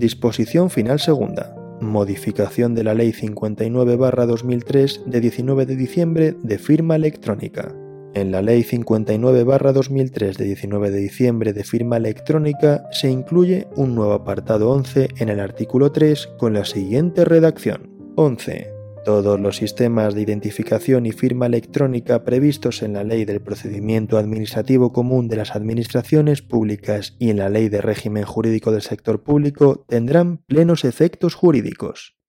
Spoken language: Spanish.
Disposición final segunda. Modificación de la Ley 59-2003 de 19 de diciembre de firma electrónica. En la Ley 59-2003 de 19 de diciembre de firma electrónica se incluye un nuevo apartado 11 en el artículo 3 con la siguiente redacción. 11. Todos los sistemas de identificación y firma electrónica previstos en la Ley del Procedimiento Administrativo Común de las Administraciones Públicas y en la Ley de Régimen Jurídico del Sector Público tendrán plenos efectos jurídicos.